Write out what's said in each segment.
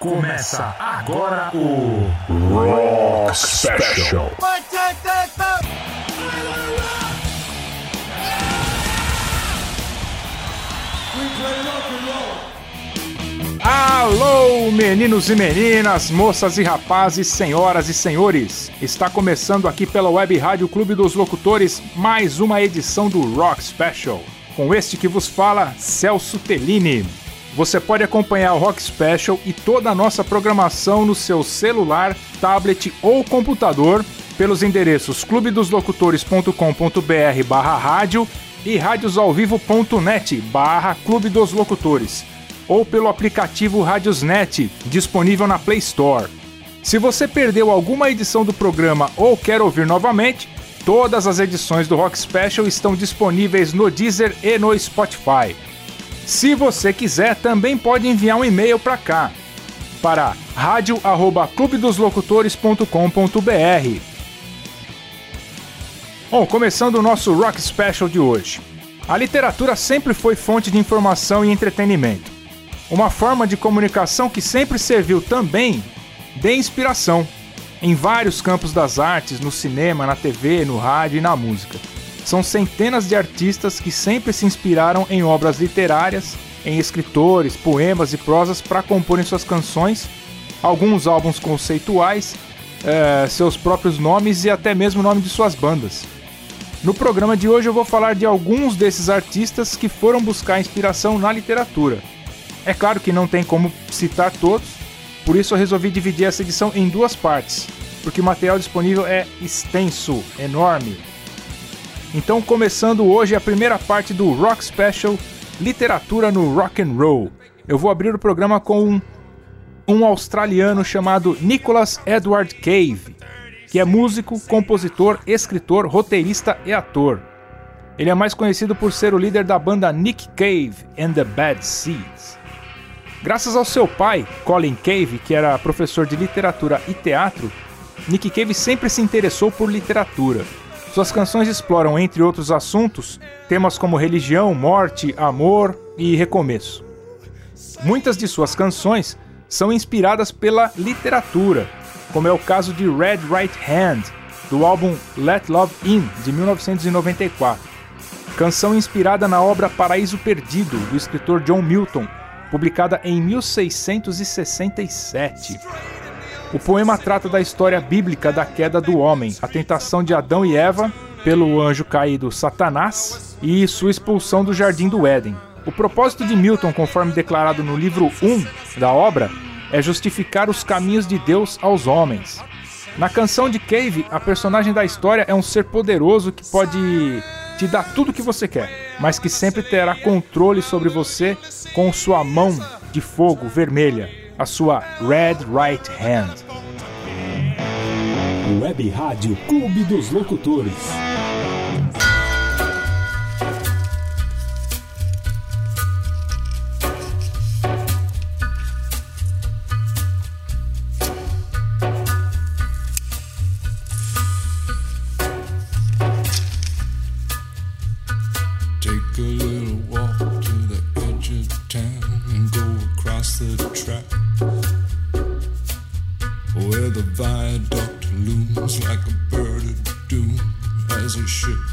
Começa agora o Rock Special. Alô, meninos e meninas, moças e rapazes, senhoras e senhores. Está começando aqui pela Web Rádio Clube dos Locutores mais uma edição do Rock Special. Com este que vos fala, Celso Tellini. Você pode acompanhar o Rock Special e toda a nossa programação no seu celular, tablet ou computador pelos endereços clubedoslocutores.com.br barra rádio e radiosalvivo.net barra Clube dos Locutores ou pelo aplicativo Radiosnet, disponível na Play Store. Se você perdeu alguma edição do programa ou quer ouvir novamente, todas as edições do Rock Special estão disponíveis no Deezer e no Spotify. Se você quiser, também pode enviar um e-mail para cá, para radio@clubedoslocutores.com.br. Bom, começando o nosso Rock Special de hoje. A literatura sempre foi fonte de informação e entretenimento. Uma forma de comunicação que sempre serviu também de inspiração em vários campos das artes, no cinema, na TV, no rádio e na música. São centenas de artistas que sempre se inspiraram em obras literárias, em escritores, poemas e prosas para comporem suas canções, alguns álbuns conceituais, é, seus próprios nomes e até mesmo o nome de suas bandas. No programa de hoje eu vou falar de alguns desses artistas que foram buscar inspiração na literatura. É claro que não tem como citar todos, por isso eu resolvi dividir essa edição em duas partes, porque o material disponível é extenso, enorme, então, começando hoje a primeira parte do Rock Special Literatura no Rock and Roll. Eu vou abrir o programa com um, um australiano chamado Nicholas Edward Cave, que é músico, compositor, escritor, roteirista e ator. Ele é mais conhecido por ser o líder da banda Nick Cave and the Bad Seeds. Graças ao seu pai, Colin Cave, que era professor de literatura e teatro, Nick Cave sempre se interessou por literatura suas canções exploram, entre outros assuntos, temas como religião, morte, amor e recomeço. Muitas de suas canções são inspiradas pela literatura, como é o caso de Red Right Hand, do álbum Let Love In, de 1994. Canção inspirada na obra Paraíso Perdido, do escritor John Milton, publicada em 1667. O poema trata da história bíblica da queda do homem, a tentação de Adão e Eva pelo anjo caído Satanás e sua expulsão do jardim do Éden. O propósito de Milton, conforme declarado no livro 1 da obra, é justificar os caminhos de Deus aos homens. Na canção de Cave, a personagem da história é um ser poderoso que pode te dar tudo o que você quer, mas que sempre terá controle sobre você com sua mão de fogo vermelha a sua Red Right Hand. Web Rádio Clube dos Locutores. the viaduct looms like a bird of doom as it ships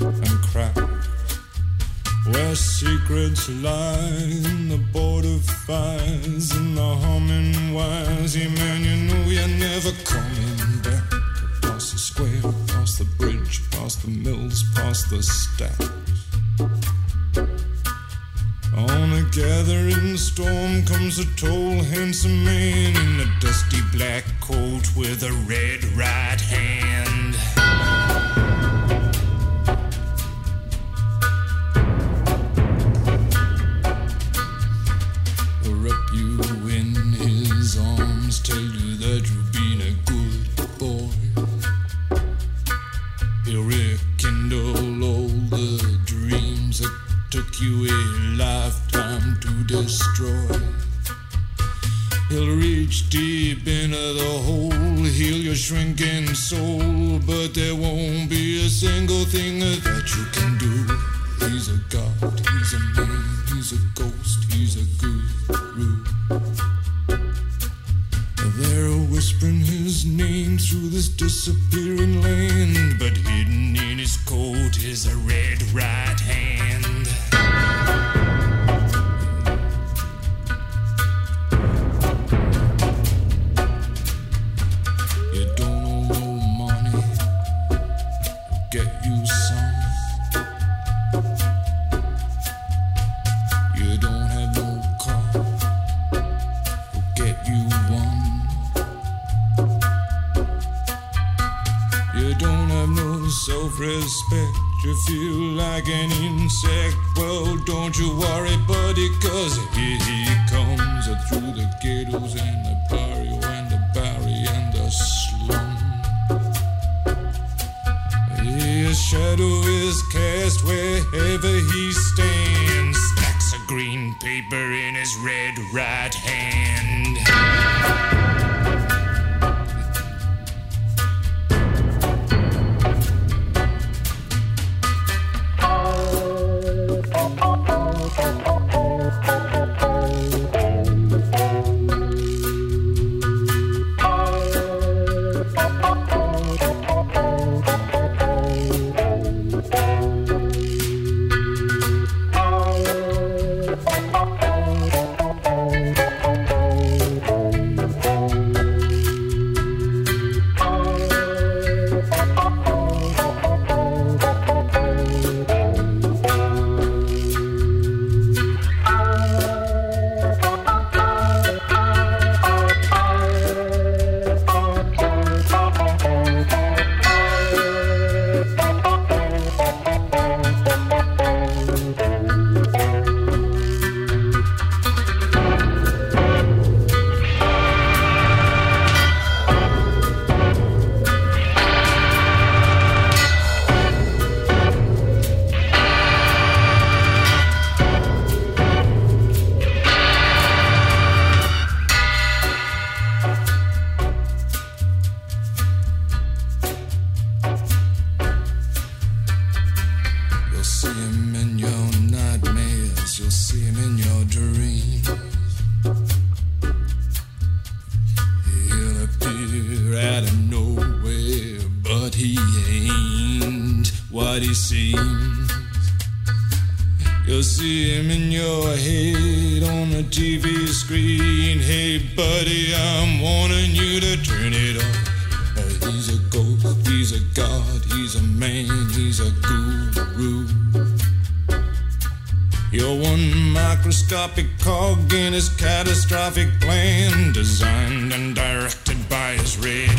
and cracks. Where secrets lie in the border fires and the humming wires, he. You'll see him in your head on the TV screen. Hey, buddy, I'm warning you to turn it off. Uh, he's a ghost, he's a god, he's a man, he's a guru. You're one microscopic cog in his catastrophic plan, designed and directed by his red.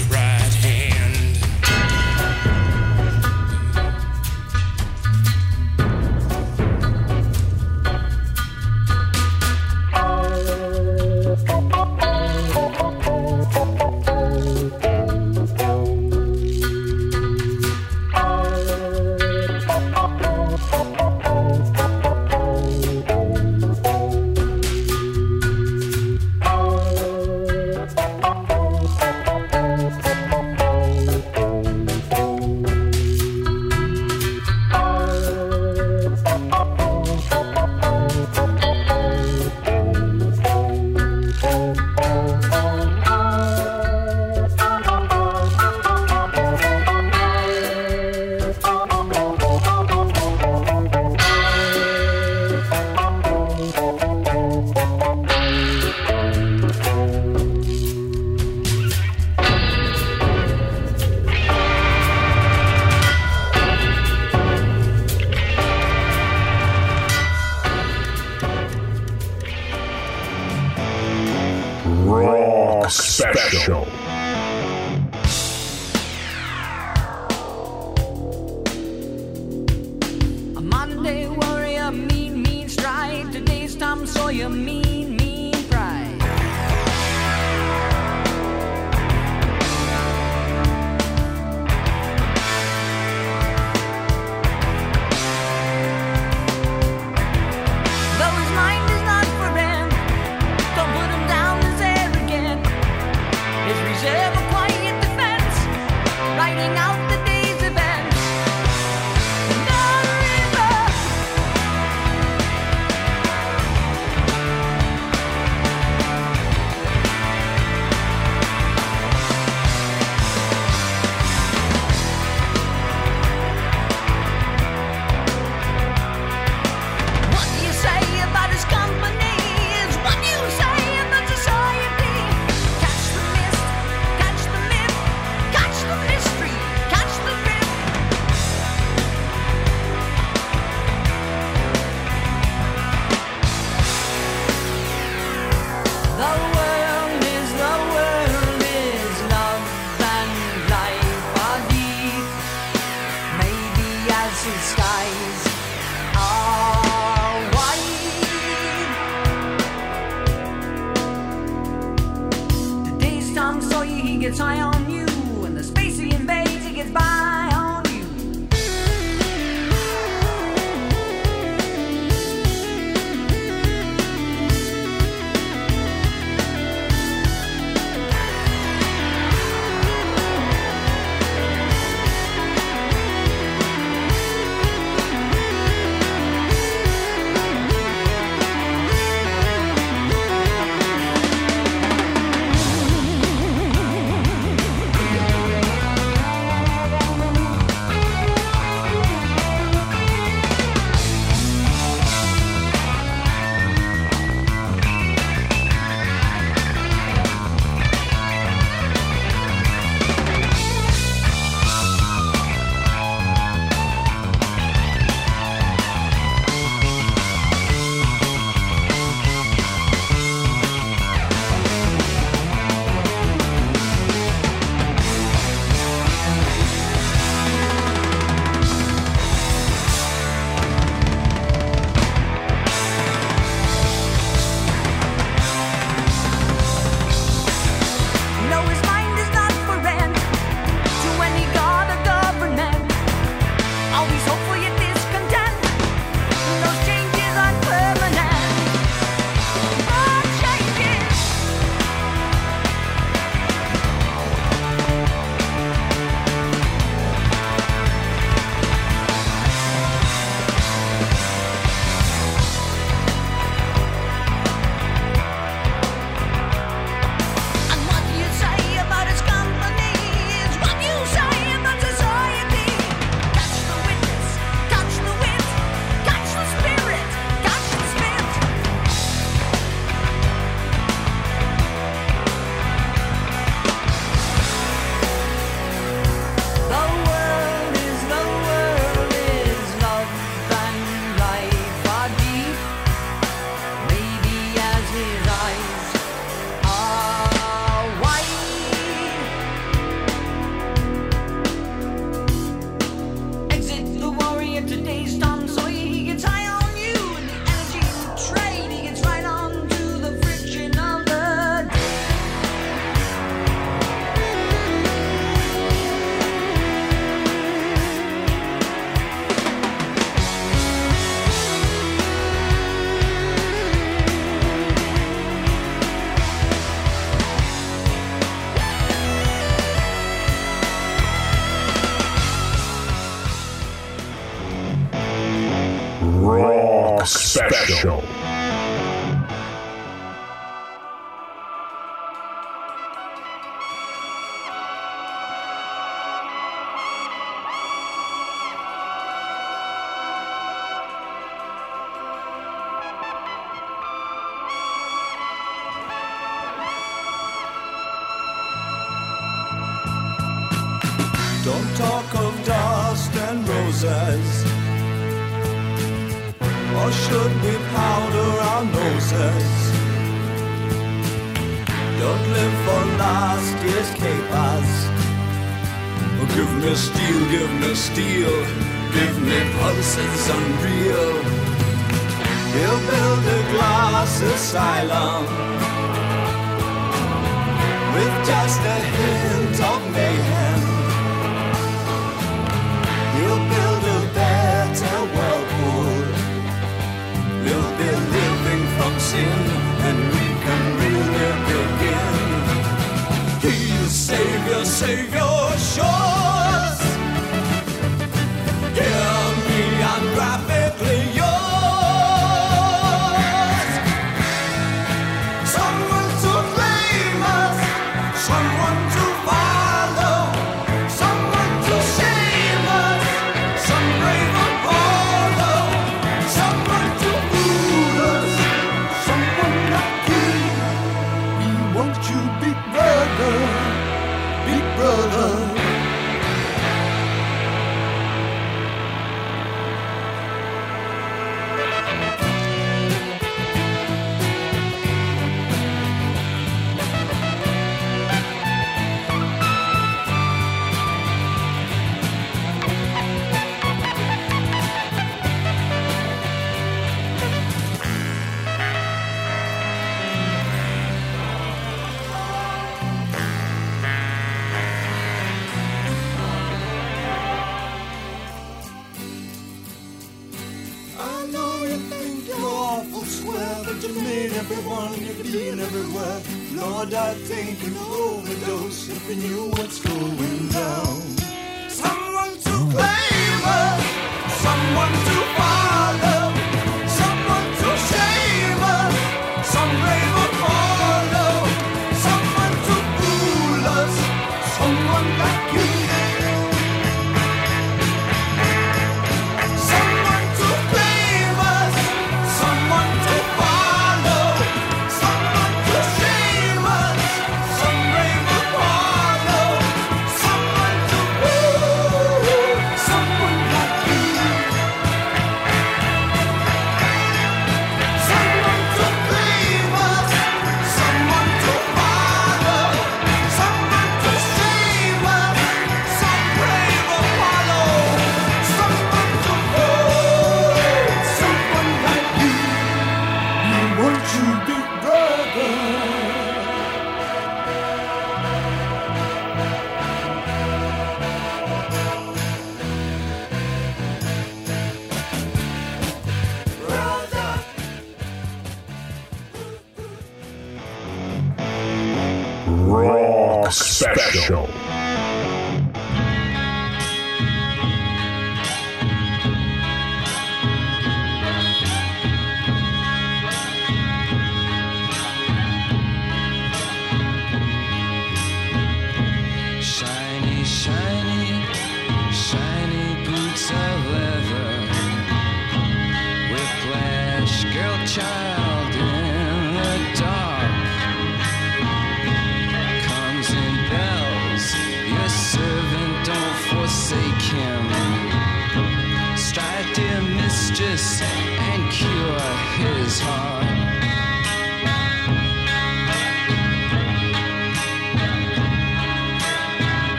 Someone to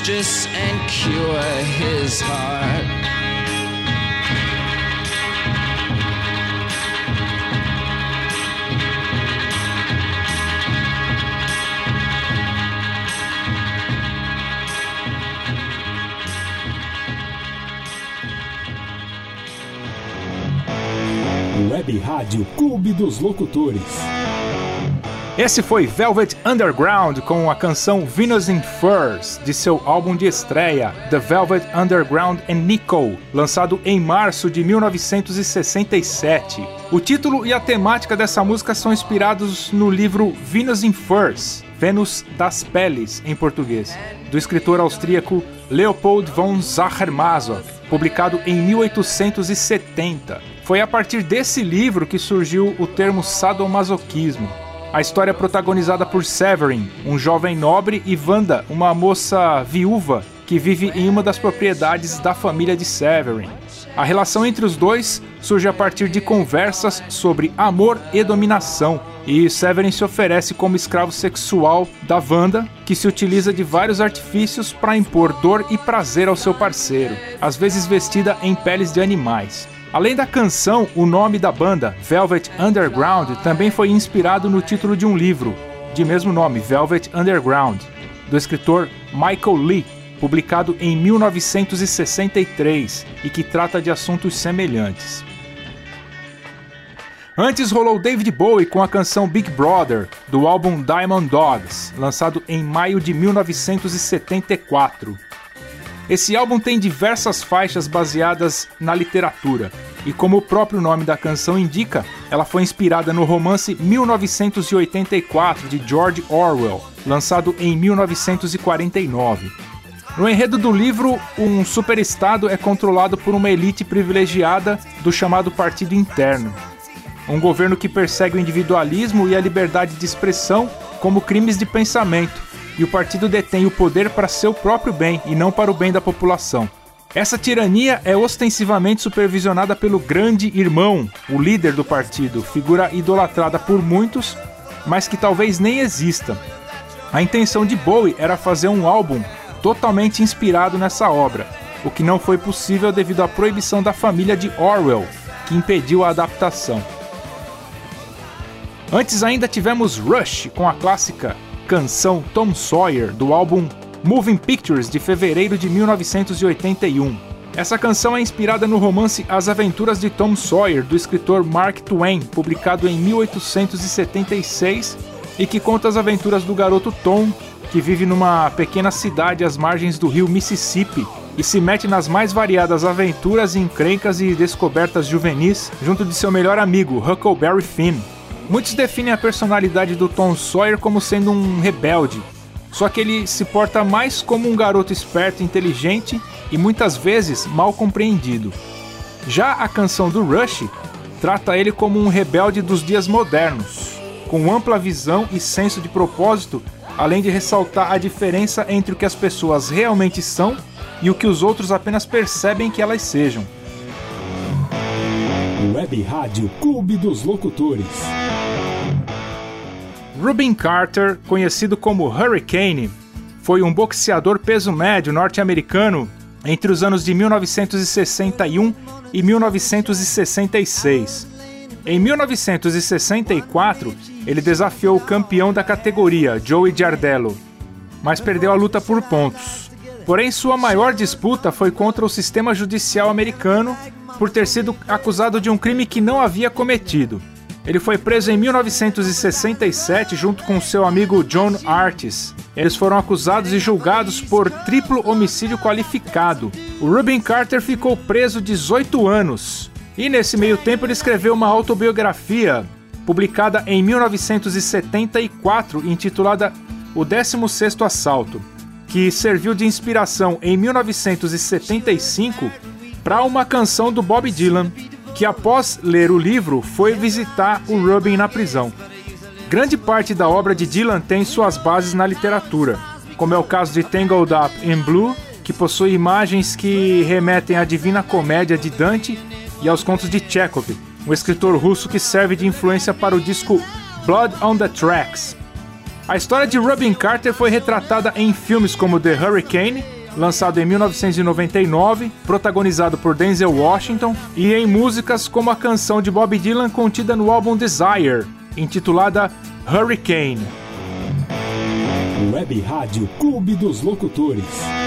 mistress, and cure his heart. Web Rádio Clube dos Locutores. Esse foi Velvet Underground com a canção Venus in Furs de seu álbum de estreia The Velvet Underground and Nico, lançado em março de 1967. O título e a temática dessa música são inspirados no livro Venus in Furs, Vênus das Peles em português, do escritor austríaco Leopold von Sacher-Masoch, publicado em 1870. Foi a partir desse livro que surgiu o termo sadomasoquismo. A história é protagonizada por Severin, um jovem nobre, e Wanda, uma moça viúva que vive em uma das propriedades da família de Severin. A relação entre os dois surge a partir de conversas sobre amor e dominação, e Severin se oferece como escravo sexual da Wanda, que se utiliza de vários artifícios para impor dor e prazer ao seu parceiro, às vezes vestida em peles de animais. Além da canção, o nome da banda, Velvet Underground, também foi inspirado no título de um livro, de mesmo nome, Velvet Underground, do escritor Michael Lee, publicado em 1963 e que trata de assuntos semelhantes. Antes rolou David Bowie com a canção Big Brother, do álbum Diamond Dogs, lançado em maio de 1974. Esse álbum tem diversas faixas baseadas na literatura, e como o próprio nome da canção indica, ela foi inspirada no romance 1984 de George Orwell, lançado em 1949. No enredo do livro, um superestado é controlado por uma elite privilegiada do chamado Partido Interno. Um governo que persegue o individualismo e a liberdade de expressão como crimes de pensamento, e o partido detém o poder para seu próprio bem e não para o bem da população. Essa tirania é ostensivamente supervisionada pelo Grande Irmão, o líder do partido, figura idolatrada por muitos, mas que talvez nem exista. A intenção de Bowie era fazer um álbum totalmente inspirado nessa obra, o que não foi possível devido à proibição da família de Orwell, que impediu a adaptação. Antes ainda tivemos Rush com a clássica canção Tom Sawyer do álbum Moving Pictures de fevereiro de 1981. Essa canção é inspirada no romance As Aventuras de Tom Sawyer do escritor Mark Twain, publicado em 1876 e que conta as aventuras do garoto Tom, que vive numa pequena cidade às margens do rio Mississippi e se mete nas mais variadas aventuras, encrencas e descobertas juvenis junto de seu melhor amigo, Huckleberry Finn. Muitos definem a personalidade do Tom Sawyer como sendo um rebelde, só que ele se porta mais como um garoto esperto inteligente e muitas vezes mal compreendido. Já a canção do Rush trata ele como um rebelde dos dias modernos, com ampla visão e senso de propósito, além de ressaltar a diferença entre o que as pessoas realmente são e o que os outros apenas percebem que elas sejam. Web Rádio Clube dos Locutores. Rubin Carter, conhecido como Hurricane, foi um boxeador peso médio norte-americano entre os anos de 1961 e 1966. Em 1964, ele desafiou o campeão da categoria, Joey Giardello, mas perdeu a luta por pontos. Porém, sua maior disputa foi contra o sistema judicial americano por ter sido acusado de um crime que não havia cometido. Ele foi preso em 1967 junto com seu amigo John Artis. Eles foram acusados e julgados por triplo homicídio qualificado. O Rubin Carter ficou preso 18 anos. E nesse meio tempo ele escreveu uma autobiografia, publicada em 1974, intitulada O 16 Assalto, que serviu de inspiração em 1975 para uma canção do Bob Dylan, que após ler o livro foi visitar o Rubin na prisão. Grande parte da obra de Dylan tem suas bases na literatura, como é o caso de Tangled Up in Blue, que possui imagens que remetem à Divina Comédia de Dante e aos contos de Chekhov, um escritor russo que serve de influência para o disco Blood on the Tracks. A história de Robin Carter foi retratada em filmes como The Hurricane lançado em 1999, protagonizado por Denzel Washington, e em músicas como a canção de Bob Dylan contida no álbum Desire, intitulada Hurricane. Web Rádio Clube dos Locutores.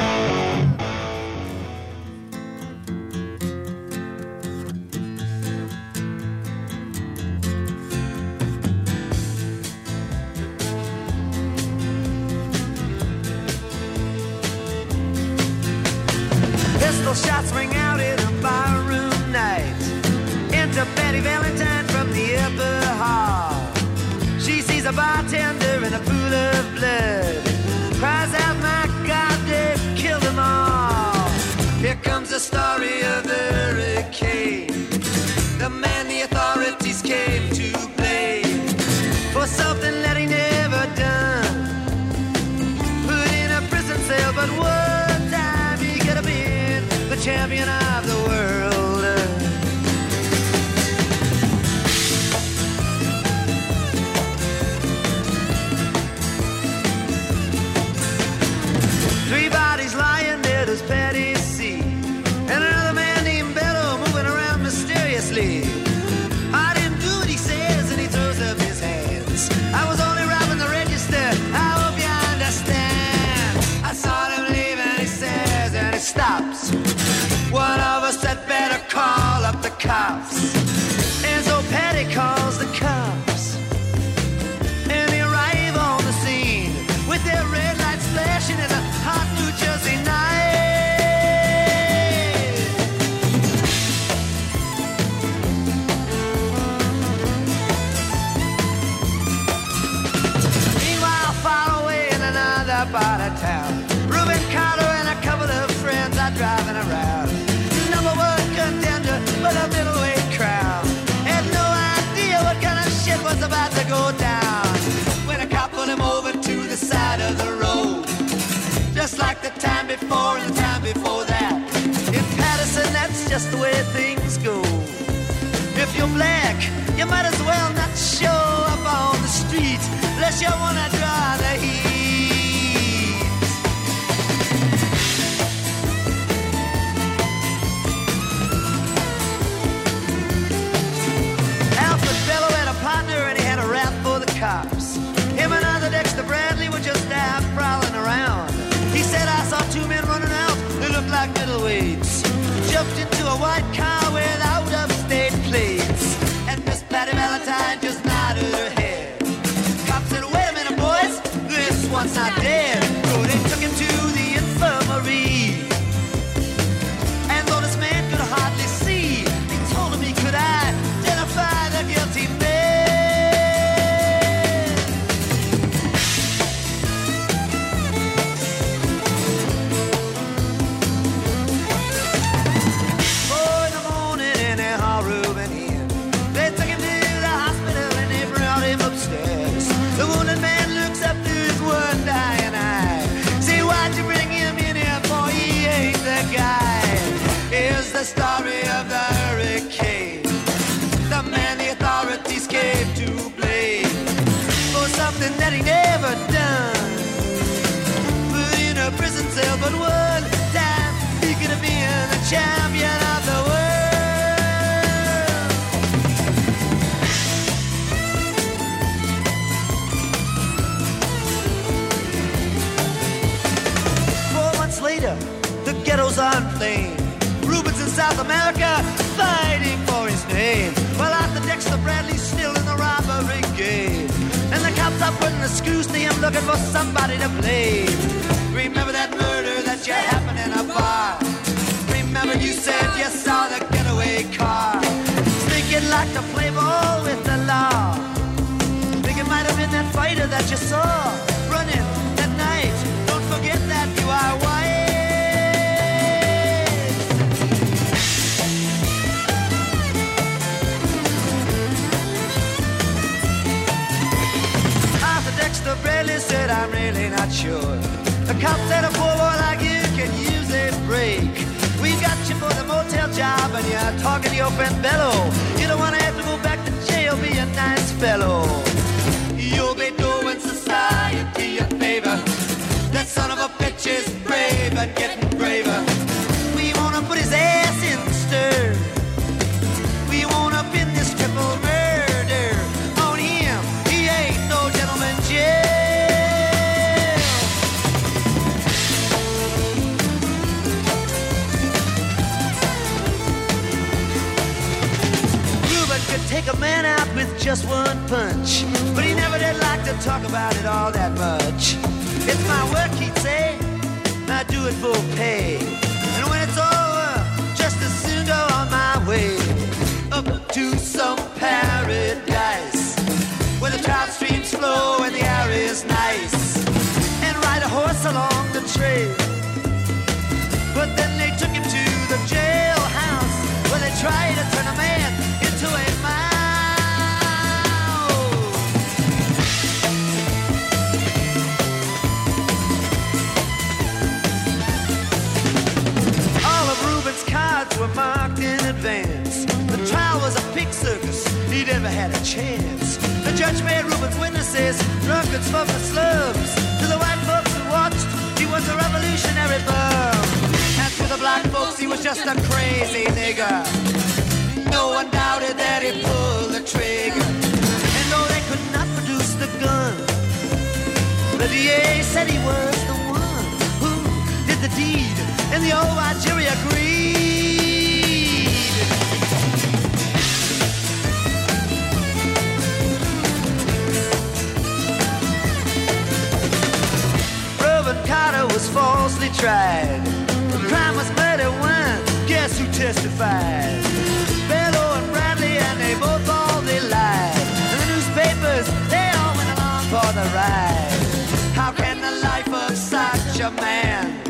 a man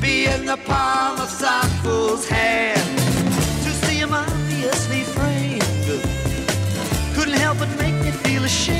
be in the palm of some fool's hand. To see him obviously framed couldn't help but make me feel ashamed.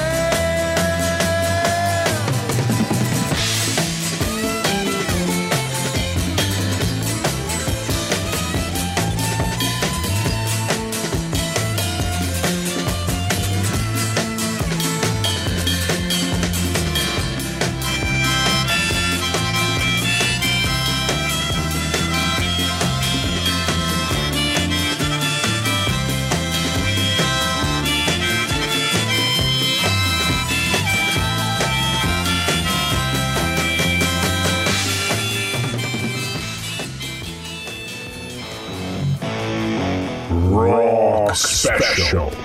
special.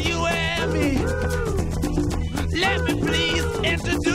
you and me. Let me please introduce.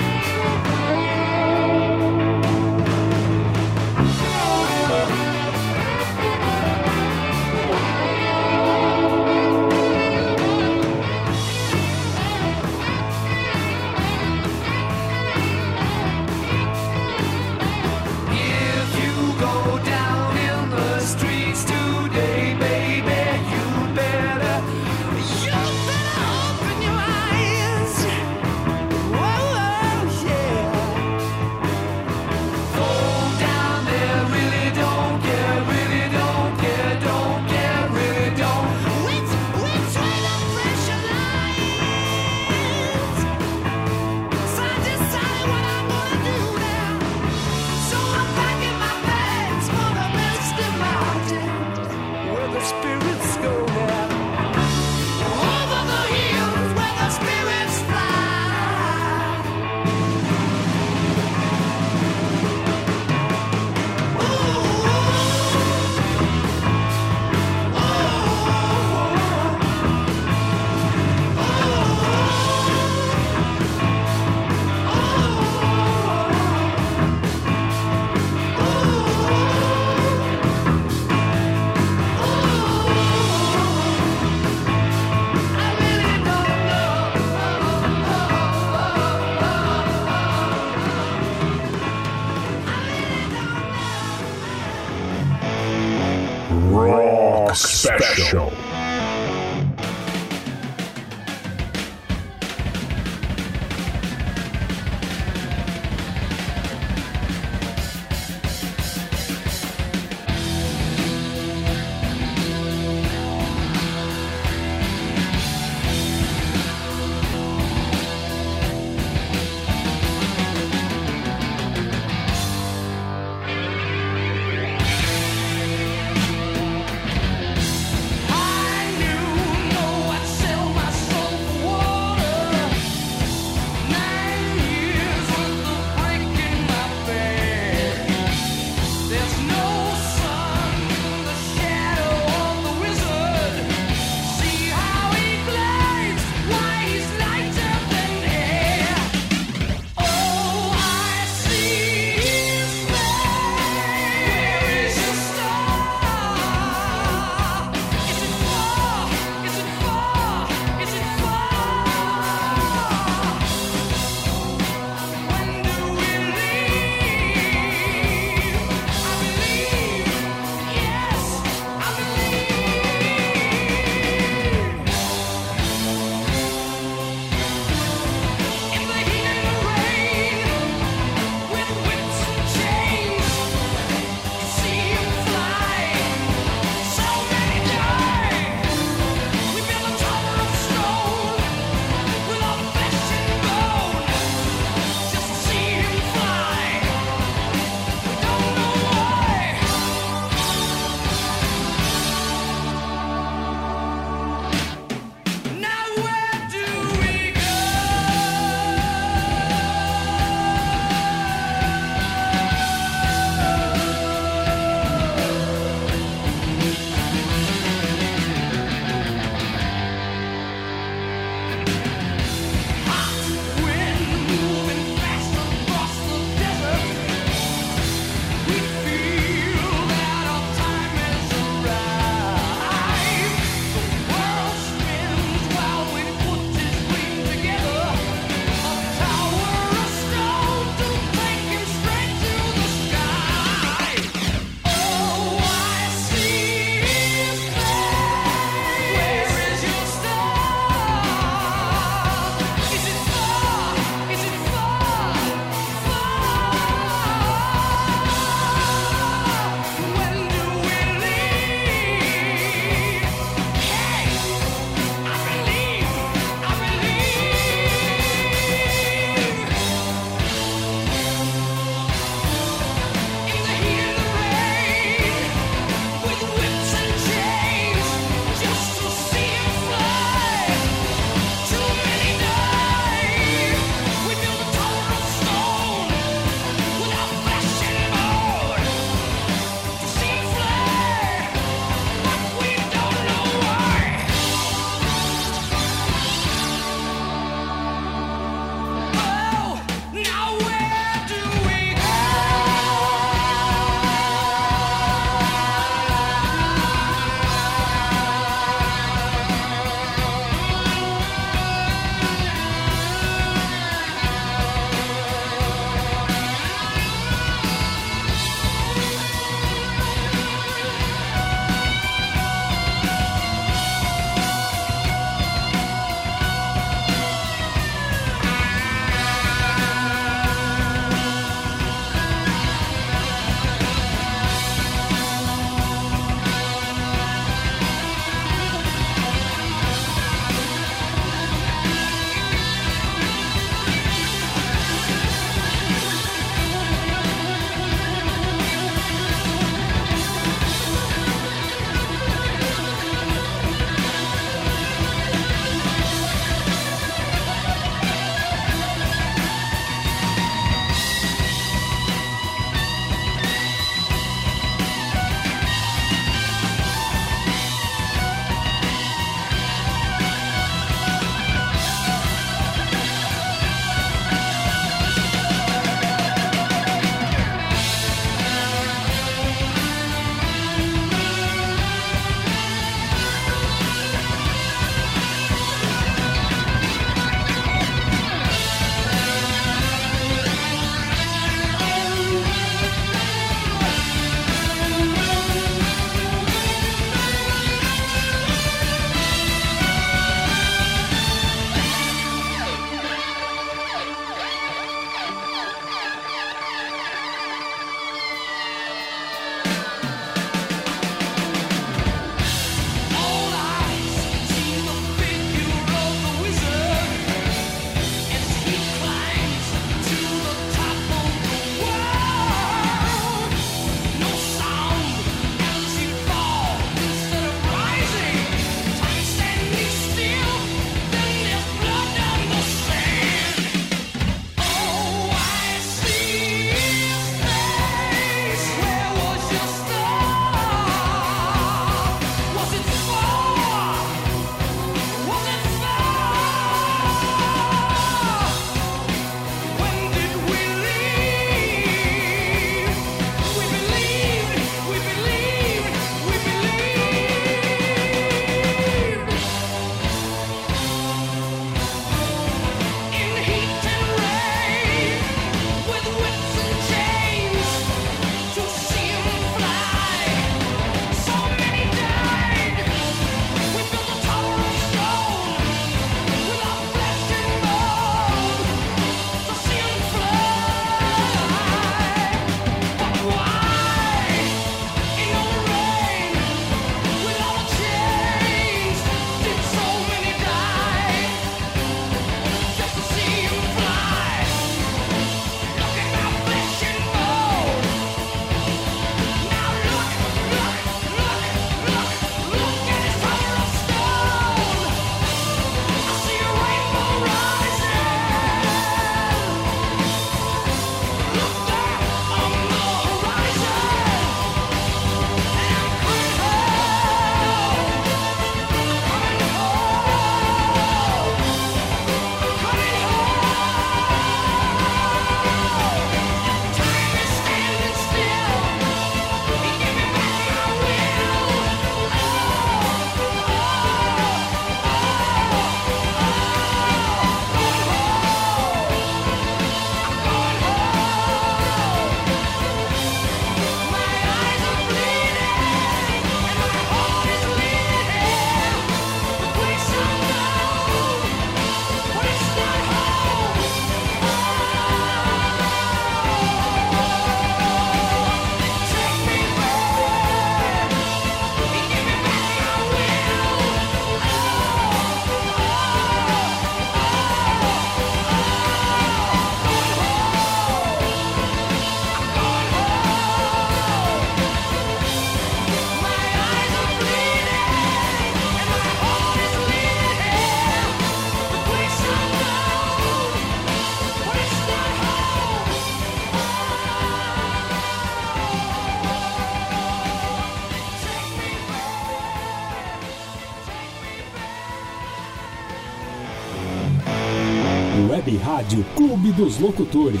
Dos Locutores.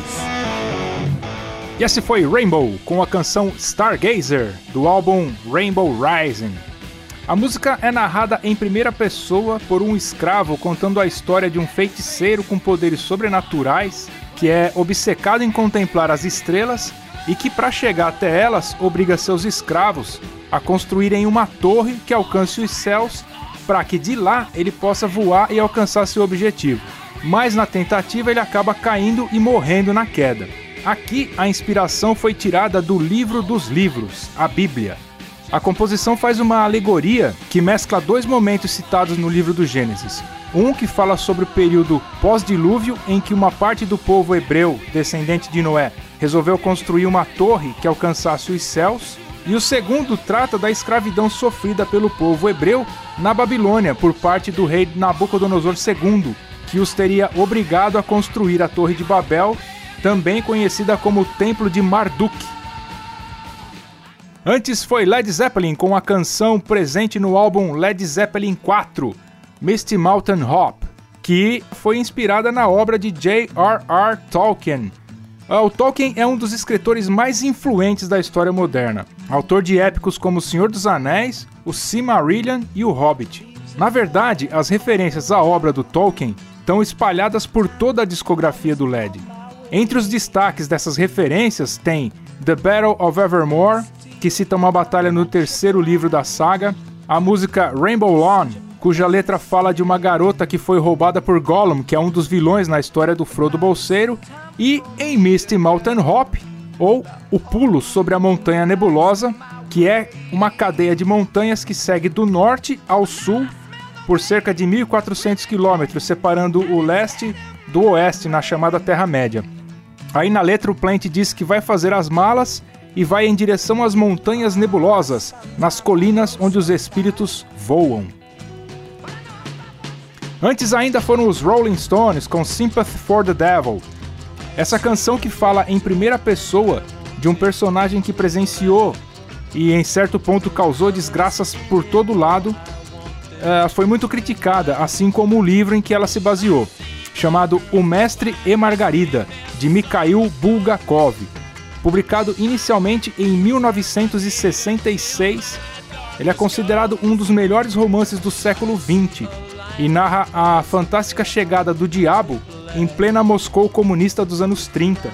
E esse foi Rainbow com a canção Stargazer do álbum Rainbow Rising. A música é narrada em primeira pessoa por um escravo contando a história de um feiticeiro com poderes sobrenaturais que é obcecado em contemplar as estrelas e que, para chegar até elas, obriga seus escravos a construírem uma torre que alcance os céus para que de lá ele possa voar e alcançar seu objetivo. Mas na tentativa ele acaba caindo e morrendo na queda. Aqui a inspiração foi tirada do livro dos livros, a Bíblia. A composição faz uma alegoria que mescla dois momentos citados no livro do Gênesis. Um que fala sobre o período pós-dilúvio em que uma parte do povo hebreu, descendente de Noé, resolveu construir uma torre que alcançasse os céus, e o segundo trata da escravidão sofrida pelo povo hebreu na Babilônia por parte do rei Nabucodonosor II, que os teria obrigado a construir a Torre de Babel, também conhecida como Templo de Marduk. Antes foi Led Zeppelin com a canção presente no álbum Led Zeppelin 4, Misty Mountain Hop, que foi inspirada na obra de J.R.R. Tolkien. Ah, O Tolkien é um dos escritores mais influentes da história moderna, autor de épicos como O Senhor dos Anéis, O Silmarillion e O Hobbit. Na verdade, as referências à obra do Tolkien estão espalhadas por toda a discografia do LED. Entre os destaques dessas referências tem The Battle of Evermore, que cita uma batalha no terceiro livro da saga, a música Rainbow Lawn, cuja letra fala de uma garota que foi roubada por Gollum, que é um dos vilões na história do Frodo Bolseiro, e em Misty Mountain Hop, ou O Pulo sobre a Montanha Nebulosa, que é uma cadeia de montanhas que segue do norte ao sul por cerca de 1.400 quilômetros, separando o leste do oeste na chamada Terra-média. Aí na letra o Plant diz que vai fazer as malas e vai em direção às montanhas nebulosas, nas colinas onde os espíritos voam. Antes ainda foram os Rolling Stones com Sympathy for the Devil. Essa canção que fala em primeira pessoa de um personagem que presenciou e em certo ponto causou desgraças por todo lado, eh, foi muito criticada, assim como o livro em que ela se baseou, chamado O Mestre e Margarida, de Mikhail Bulgakov, publicado inicialmente em 1966. Ele é considerado um dos melhores romances do século XX e narra a fantástica chegada do diabo em plena Moscou comunista dos anos 30.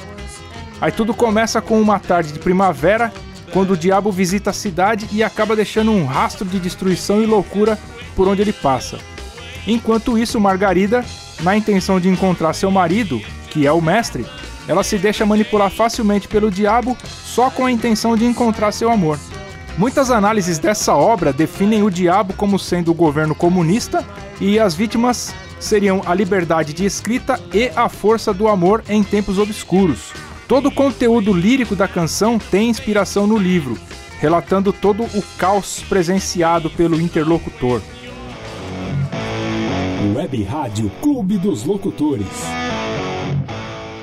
Aí tudo começa com uma tarde de primavera, quando o diabo visita a cidade e acaba deixando um rastro de destruição e loucura por onde ele passa. Enquanto isso, Margarida, na intenção de encontrar seu marido, que é o mestre, ela se deixa manipular facilmente pelo diabo só com a intenção de encontrar seu amor. Muitas análises dessa obra definem o diabo como sendo o governo comunista e as vítimas seriam a liberdade de escrita e a força do amor em tempos obscuros. Todo o conteúdo lírico da canção tem inspiração no livro, relatando todo o caos presenciado pelo interlocutor. Web Rádio Clube dos Locutores.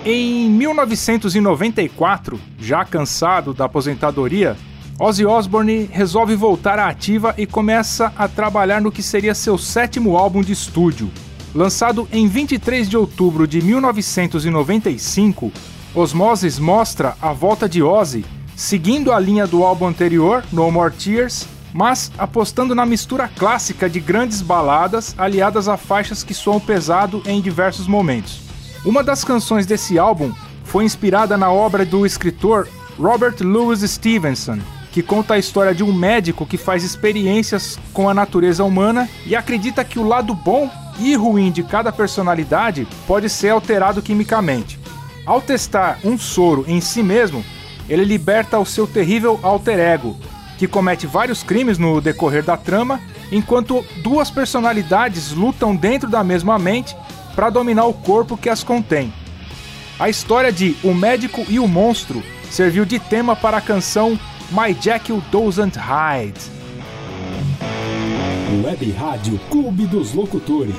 Em 1994, já cansado da aposentadoria, Ozzy Osbourne resolve voltar à ativa e começa a trabalhar no que seria seu sétimo álbum de estúdio. Lançado em 23 de outubro de 1995, Osmosis mostra a volta de Ozzy, seguindo a linha do álbum anterior, No More Tears, mas apostando na mistura clássica de grandes baladas aliadas a faixas que soam pesado em diversos momentos. Uma das canções desse álbum foi inspirada na obra do escritor Robert Louis Stevenson, que conta a história de um médico que faz experiências com a natureza humana e acredita que o lado bom e ruim de cada personalidade pode ser alterado quimicamente. Ao testar um soro em si mesmo, ele liberta o seu terrível alter ego, que comete vários crimes no decorrer da trama, enquanto duas personalidades lutam dentro da mesma mente para dominar o corpo que as contém. A história de O Médico e o Monstro serviu de tema para a canção My Jekyll Doesn't Hide. Web Rádio Clube dos Locutores.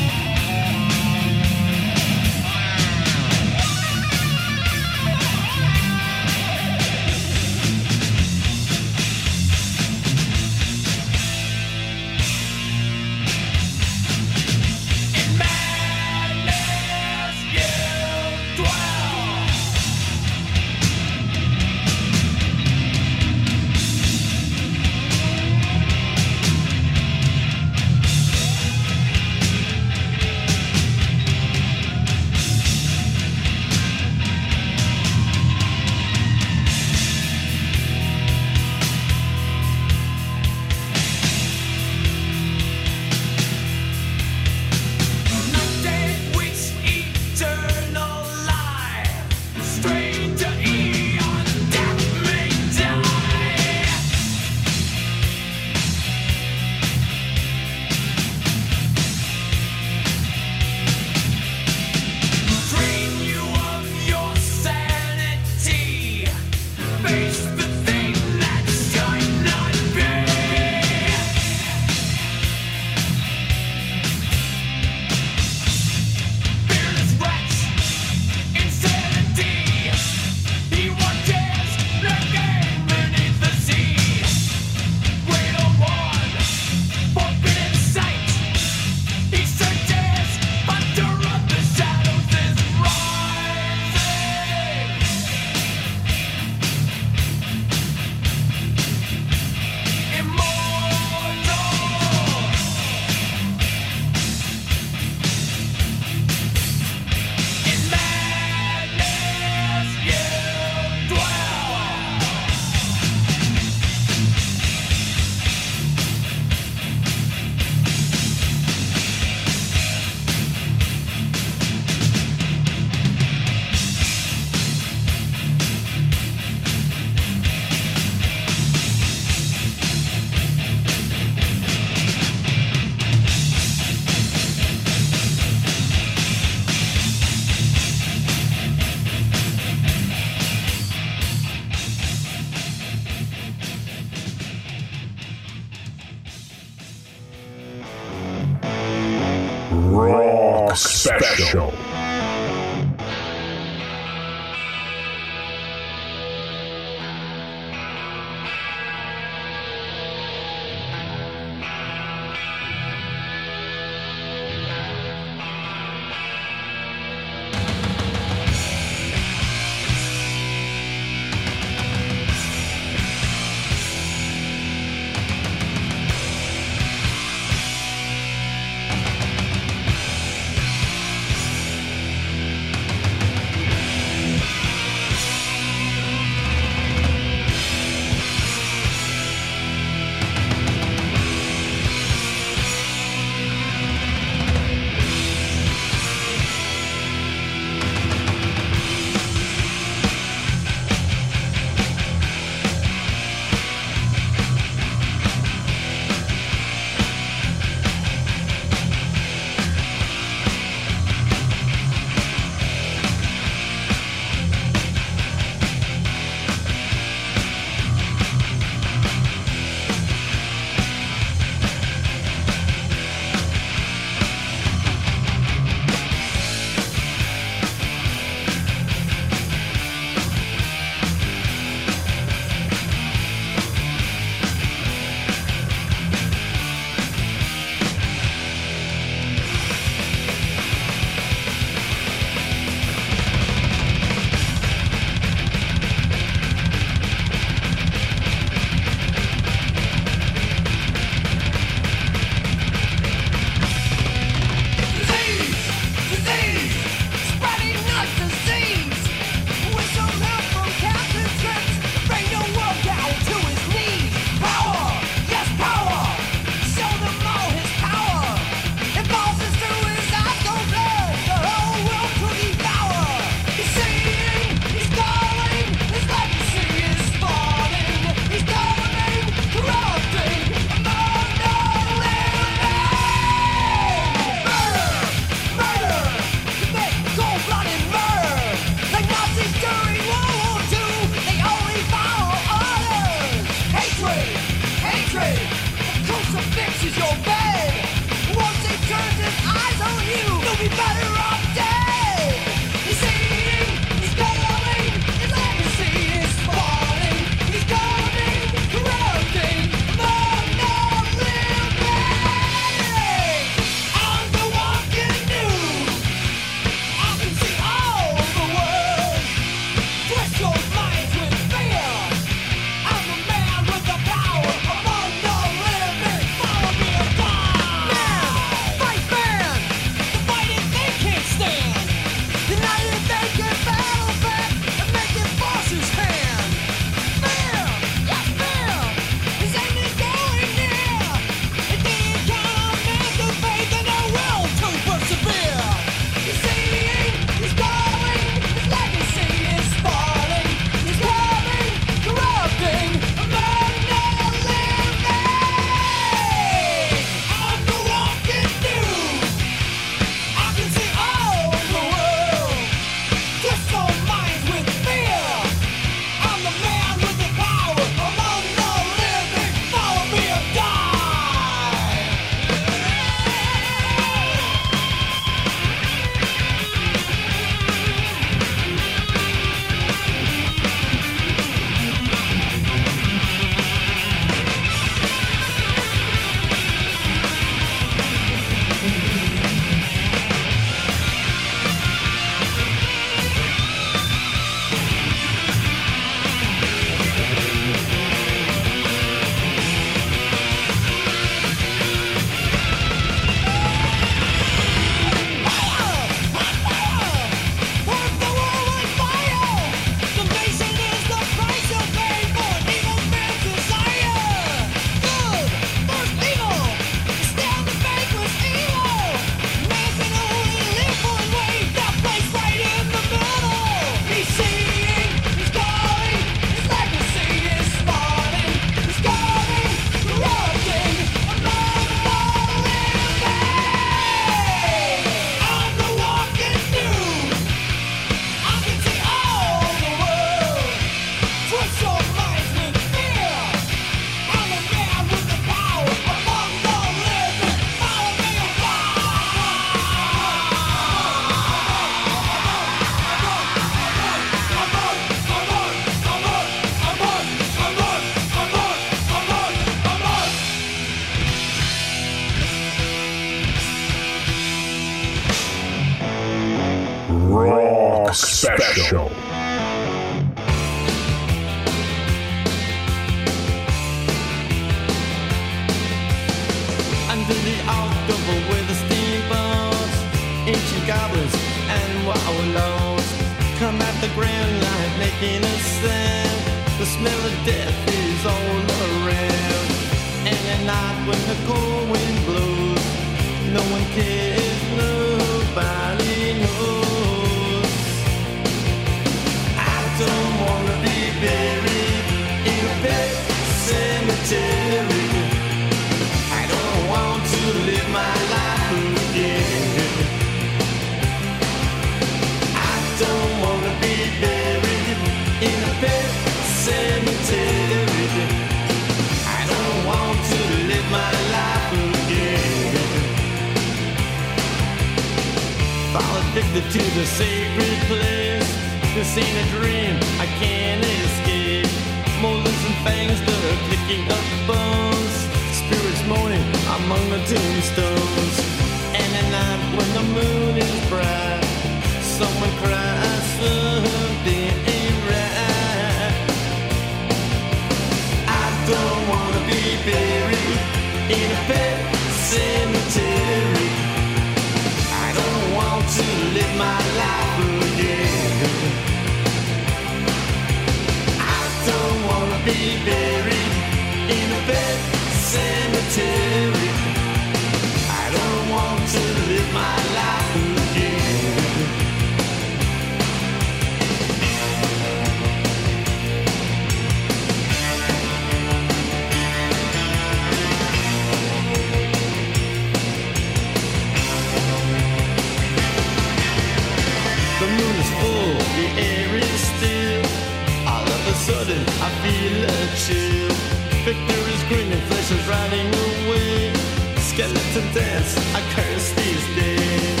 Flesh is riding away. Skeleton dance, I curse these days.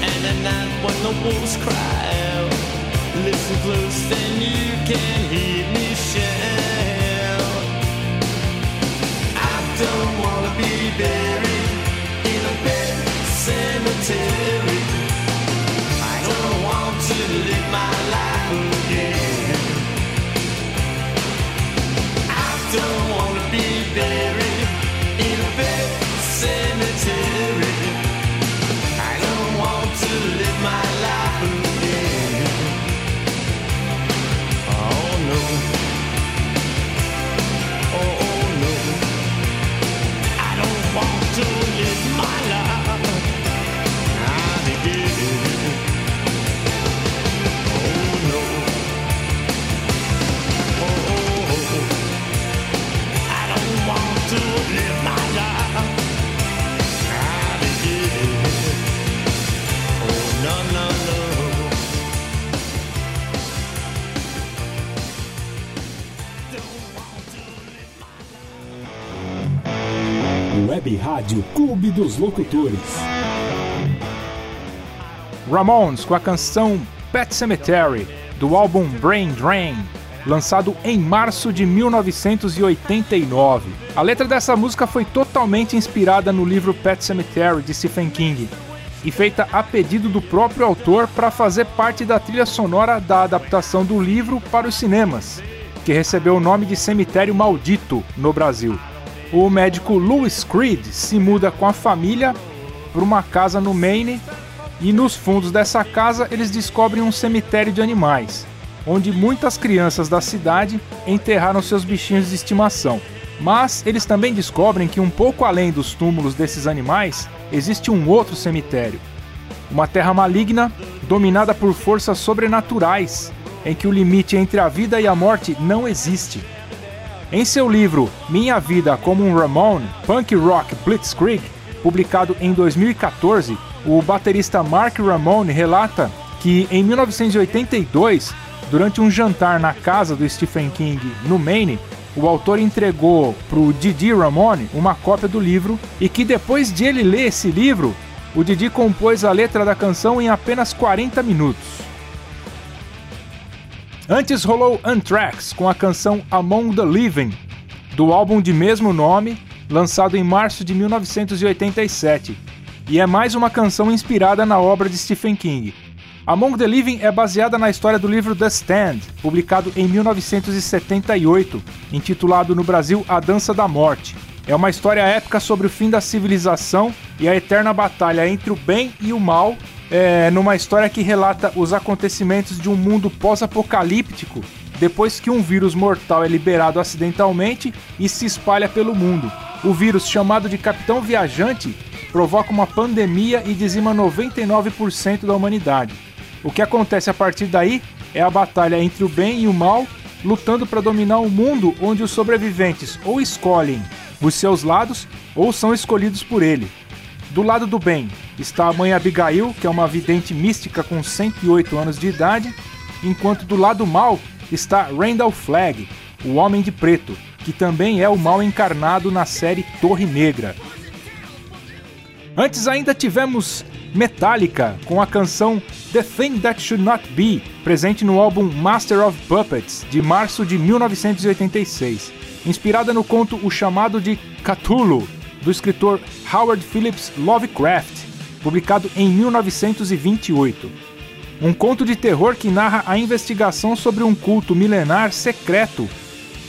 And at night when the wolves cry out, listen close and you can hear me shout. I don't wanna be buried in a pet cemetery. I don't want to live my Rádio Clube dos Locutores. Ramones com a canção Pet Cemetery, do álbum Brain Drain, lançado em março de 1989. A letra dessa música foi totalmente inspirada no livro Pet Cemetery de Stephen King e feita a pedido do próprio autor para fazer parte da trilha sonora da adaptação do livro para os cinemas, que recebeu o nome de Cemitério Maldito no Brasil. O médico Louis Creed se muda com a família para uma casa no Maine e nos fundos dessa casa eles descobrem um cemitério de animais, onde muitas crianças da cidade enterraram seus bichinhos de estimação. Mas eles também descobrem que um pouco além dos túmulos desses animais existe um outro cemitério, uma terra maligna dominada por forças sobrenaturais, em que o limite entre a vida e a morte não existe. Em seu livro Minha Vida como um Ramone, Punk Rock Blitzkrieg, publicado em 2014, o baterista Mark Ramone relata que em 1982, durante um jantar na casa do Stephen King no Maine, o autor entregou para o Didi Ramone uma cópia do livro e que depois de ele ler esse livro, o Didi compôs a letra da canção em apenas 40 minutos. Antes rolou Anthrax com a canção Among the Living, do álbum de mesmo nome, lançado em março de 1987, e é mais uma canção inspirada na obra de Stephen King. Among the Living é baseada na história do livro The Stand, publicado em 1978, intitulado no Brasil A Dança da Morte. É uma história épica sobre o fim da civilização e a eterna batalha entre o bem e o mal, é, numa história que relata os acontecimentos de um mundo pós-apocalíptico depois que um vírus mortal é liberado acidentalmente e se espalha pelo mundo. O vírus, chamado de Capitão Viajante, provoca uma pandemia e dizima 99% da humanidade. O que acontece a partir daí é a batalha entre o bem e o mal, lutando para dominar um mundo onde os sobreviventes ou escolhem os seus lados ou são escolhidos por ele. Do lado do bem está a mãe Abigail, que é uma vidente mística com 108 anos de idade, enquanto do lado mal está Randall Flagg, o Homem de Preto, que também é o mal encarnado na série Torre Negra. Antes ainda tivemos Metallica com a canção The Thing That Should Not Be, presente no álbum Master of Puppets de março de 1986, inspirada no conto O Chamado de Cthulhu, do escritor Howard Phillips Lovecraft, publicado em 1928. Um conto de terror que narra a investigação sobre um culto milenar secreto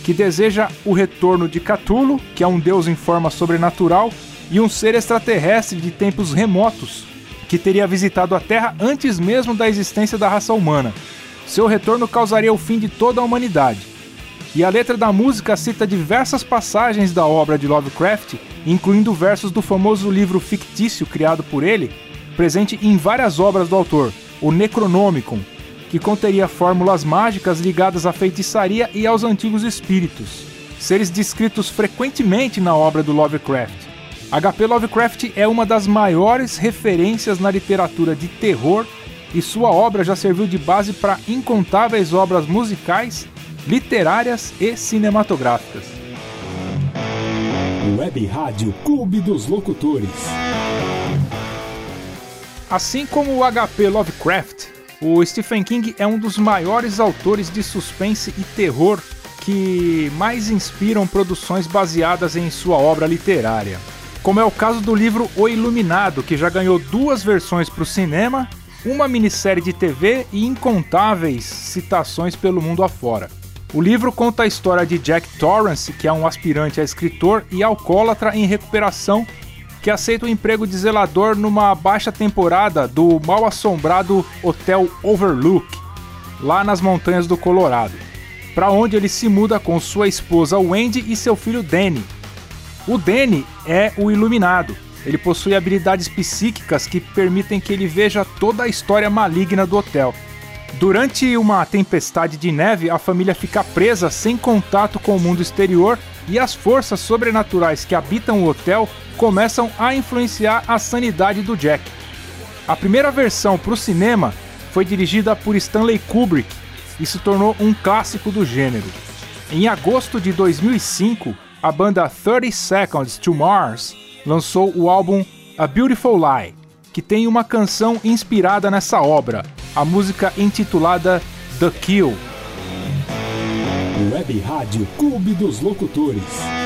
que deseja o retorno de Cthulhu, que é um deus em forma sobrenatural, e um ser extraterrestre de tempos remotos que teria visitado a Terra antes mesmo da existência da raça humana. Seu retorno causaria o fim de toda a humanidade. E a letra da música cita diversas passagens da obra de Lovecraft, incluindo versos do famoso livro fictício criado por ele, presente em várias obras do autor, o Necronomicon, que conteria fórmulas mágicas ligadas à feitiçaria e aos antigos espíritos, seres descritos frequentemente na obra do Lovecraft. H.P. Lovecraft é uma das maiores referências na literatura de terror e sua obra já serviu de base para incontáveis obras musicais, literárias e cinematográficas. Web Rádio Clube dos Locutores. Assim como o H.P. Lovecraft, o Stephen King é um dos maiores autores de suspense e terror que mais inspiram produções baseadas em sua obra literária. Como é o caso do livro O Iluminado, que já ganhou duas versões para o cinema, uma minissérie de TV e incontáveis citações pelo mundo afora. O livro conta a história de Jack Torrance, que é um aspirante a escritor e alcoólatra em recuperação que aceita o emprego de zelador numa baixa temporada do mal assombrado Hotel Overlook, lá nas montanhas do Colorado, para onde ele se muda com sua esposa Wendy e seu filho Danny. O Danny é o iluminado. Ele possui habilidades psíquicas que permitem que ele veja toda a história maligna do hotel. Durante uma tempestade de neve, a família fica presa sem contato com o mundo exterior e as forças sobrenaturais que habitam o hotel começam a influenciar a sanidade do Jack. A primeira versão para o cinema foi dirigida por Stanley Kubrick e se tornou um clássico do gênero. Em agosto de 2005, a banda 30 Seconds to Mars lançou o álbum A Beautiful Lie, que tem uma canção inspirada nessa obra, a música intitulada The Kill. Web Rádio Clube dos Locutores.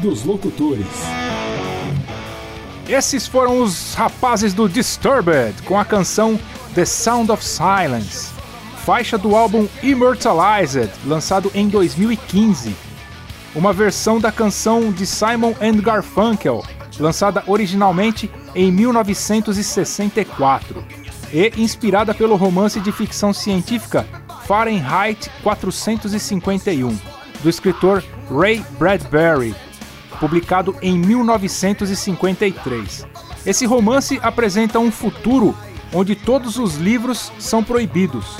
Dos Locutores. Esses foram os rapazes do Disturbed com a canção The Sound of Silence, faixa do álbum Immortalized, lançado em 2015. Uma versão da canção de Simon and Garfunkel, lançada originalmente em 1964 e inspirada pelo romance de ficção científica Fahrenheit 451, do escritor Ray Bradbury, publicado em 1953. Esse romance apresenta um futuro onde todos os livros são proibidos.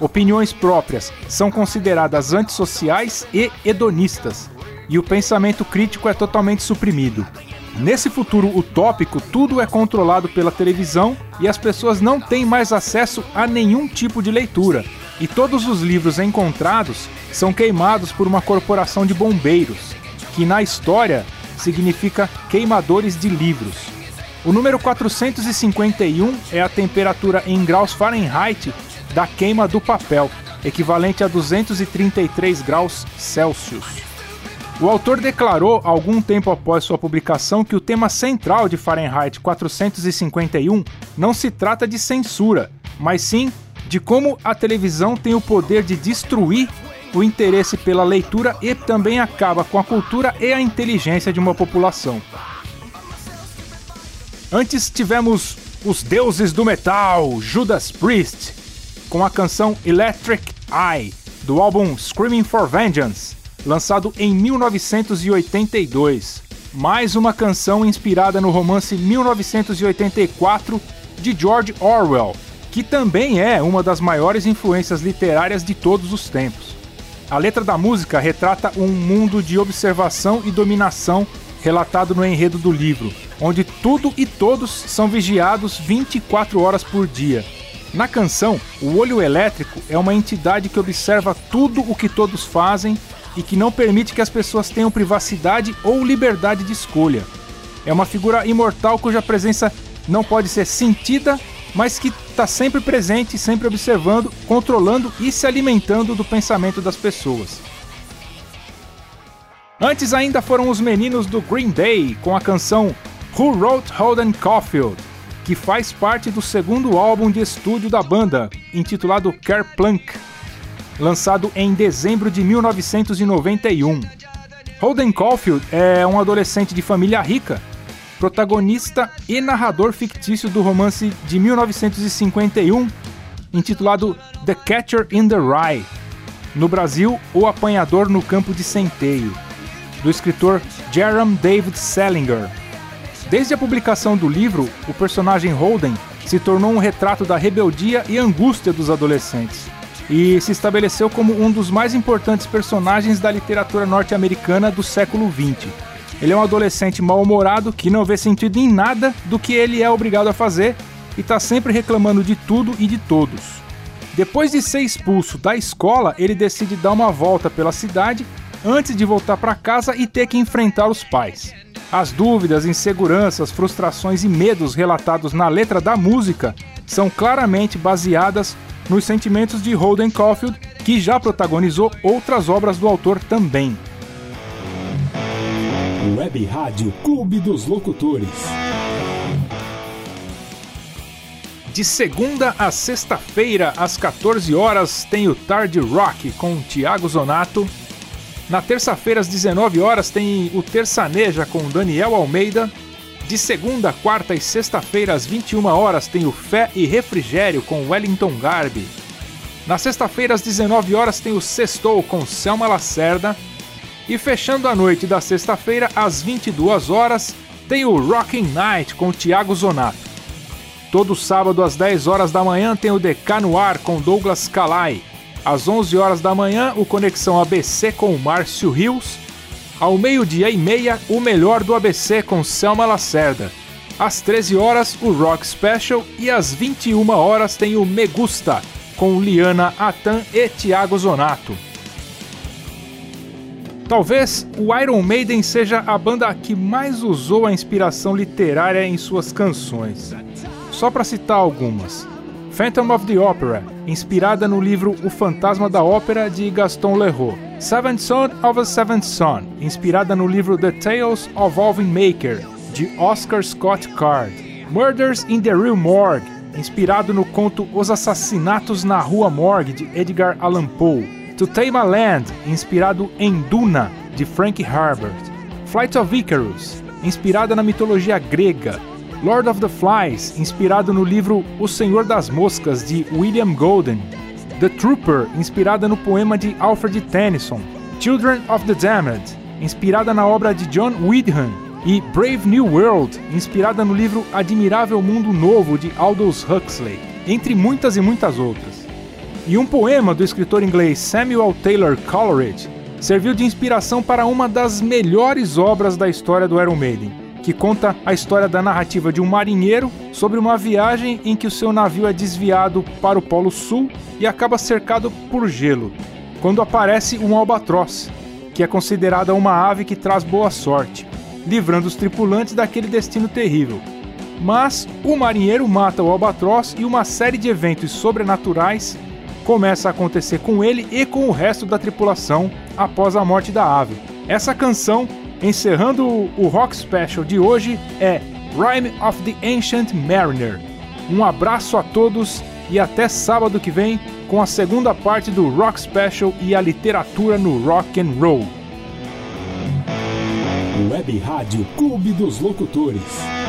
Opiniões próprias são consideradas antissociais e hedonistas, e o pensamento crítico é totalmente suprimido. Nesse futuro utópico, tudo é controlado pela televisão e as pessoas não têm mais acesso a nenhum tipo de leitura, e todos os livros encontrados são queimados por uma corporação de bombeiros, que na história significa queimadores de livros. O número 451 é a temperatura em graus Fahrenheit da queima do papel, equivalente a 233 graus Celsius. O autor declarou, algum tempo após sua publicação, que o tema central de Fahrenheit 451 não se trata de censura, mas sim de como a televisão tem o poder de destruir o interesse pela leitura e também acaba com a cultura e a inteligência de uma população. Antes tivemos os deuses do metal, Judas Priest, com a canção Electric Eye, do álbum Screaming for Vengeance, lançado em 1982. Mais uma canção inspirada no romance 1984 de George Orwell, que também é uma das maiores influências literárias de todos os tempos. A letra da música retrata um mundo de observação e dominação relatado no enredo do livro, onde tudo e todos são vigiados 24 horas por dia. Na canção, o olho elétrico é uma entidade que observa tudo o que todos fazem e que não permite que as pessoas tenham privacidade ou liberdade de escolha. É uma figura imortal cuja presença não pode ser sentida, mas que está sempre presente, sempre observando, controlando e se alimentando do pensamento das pessoas. Antes ainda foram os meninos do Green Day com a canção Who Wrote Holden Caulfield, que faz parte do segundo álbum de estúdio da banda, intitulado Kerplunk, lançado em dezembro de 1991. Holden Caulfield é um adolescente de família rica, protagonista e narrador fictício do romance de 1951, intitulado The Catcher in the Rye, no Brasil, O Apanhador no Campo de Centeio, do escritor Jerram David Salinger. Desde a publicação do livro, o personagem Holden se tornou um retrato da rebeldia e angústia dos adolescentes e se estabeleceu como um dos mais importantes personagens da literatura norte-americana do século XX. Ele é um adolescente mal-humorado que não vê sentido em nada do que ele é obrigado a fazer e está sempre reclamando de tudo e de todos. Depois de ser expulso da escola, ele decide dar uma volta pela cidade antes de voltar para casa e ter que enfrentar os pais. As dúvidas, inseguranças, frustrações e medos relatados na letra da música são claramente baseadas nos sentimentos de Holden Caulfield, que já protagonizou outras obras do autor também. Web Rádio Clube dos Locutores. De segunda a sexta-feira, às 14 horas, tem o Tarde Rock com Tiago Zonato. Na terça-feira, às 19 horas, tem o Terçaneja com Daniel Almeida. De segunda, quarta e sexta-feira, às 21 horas, tem o Fé e Refrigério com Wellington Garbi. Na sexta-feira, às 19 horas, tem o Sextou com Selma Lacerda. E fechando a noite da sexta-feira, às 22 horas, tem o Rocking Night com Tiago Zonato. Todo sábado às 10 horas da manhã tem o DK no ar com Douglas Calai. Às 11 horas da manhã, o Conexão ABC com o Márcio Rios. Ao meio-dia e meia, o melhor do ABC com Selma Lacerda. Às 13 horas, o Rock Special e às 21 horas tem o Me Gusta com Liana Atan e Thiago Zonato. Talvez o Iron Maiden seja a banda que mais usou a inspiração literária em suas canções. Só para citar algumas. Phantom of the Opera, inspirada no livro O Fantasma da Ópera de Gaston Leroux. Seventh Son of a Seventh Son, inspirada no livro The Tales of Alvin Maker, de Oscar Scott Card. Murders in the Real Morgue, inspirado no conto Os Assassinatos na Rua Morgue, de Edgar Allan Poe. To Tame a Land, inspirado em Duna, de Frank Herbert. Flight of Icarus, inspirada na mitologia grega. Lord of the Flies, inspirado no livro O Senhor das Moscas, de William Golden. The Trooper, inspirada no poema de Alfred Tennyson. Children of the Damned, inspirada na obra de John Wyndham. E Brave New World, inspirada no livro Admirável Mundo Novo, de Aldous Huxley. Entre muitas e muitas outras. E um poema do escritor inglês Samuel Taylor Coleridge serviu de inspiração para uma das melhores obras da história do Iron Maiden, que conta a história da narrativa de um marinheiro sobre uma viagem em que o seu navio é desviado para o Polo Sul e acaba cercado por gelo, quando aparece um albatroz, que é considerada uma ave que traz boa sorte, livrando os tripulantes daquele destino terrível. Mas o marinheiro mata o albatroz e uma série de eventos sobrenaturais começa a acontecer com ele e com o resto da tripulação após a morte da ave. Essa canção, encerrando o Rock Special de hoje, é Rhyme of the Ancient Mariner. Um abraço a todos e até sábado que vem com a segunda parte do Rock Special e a literatura no rock and roll. Web Rádio Clube dos Locutores.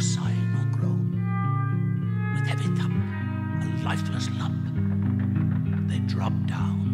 no sigh nor groan. With heavy thump, a lifeless lump, they drop down.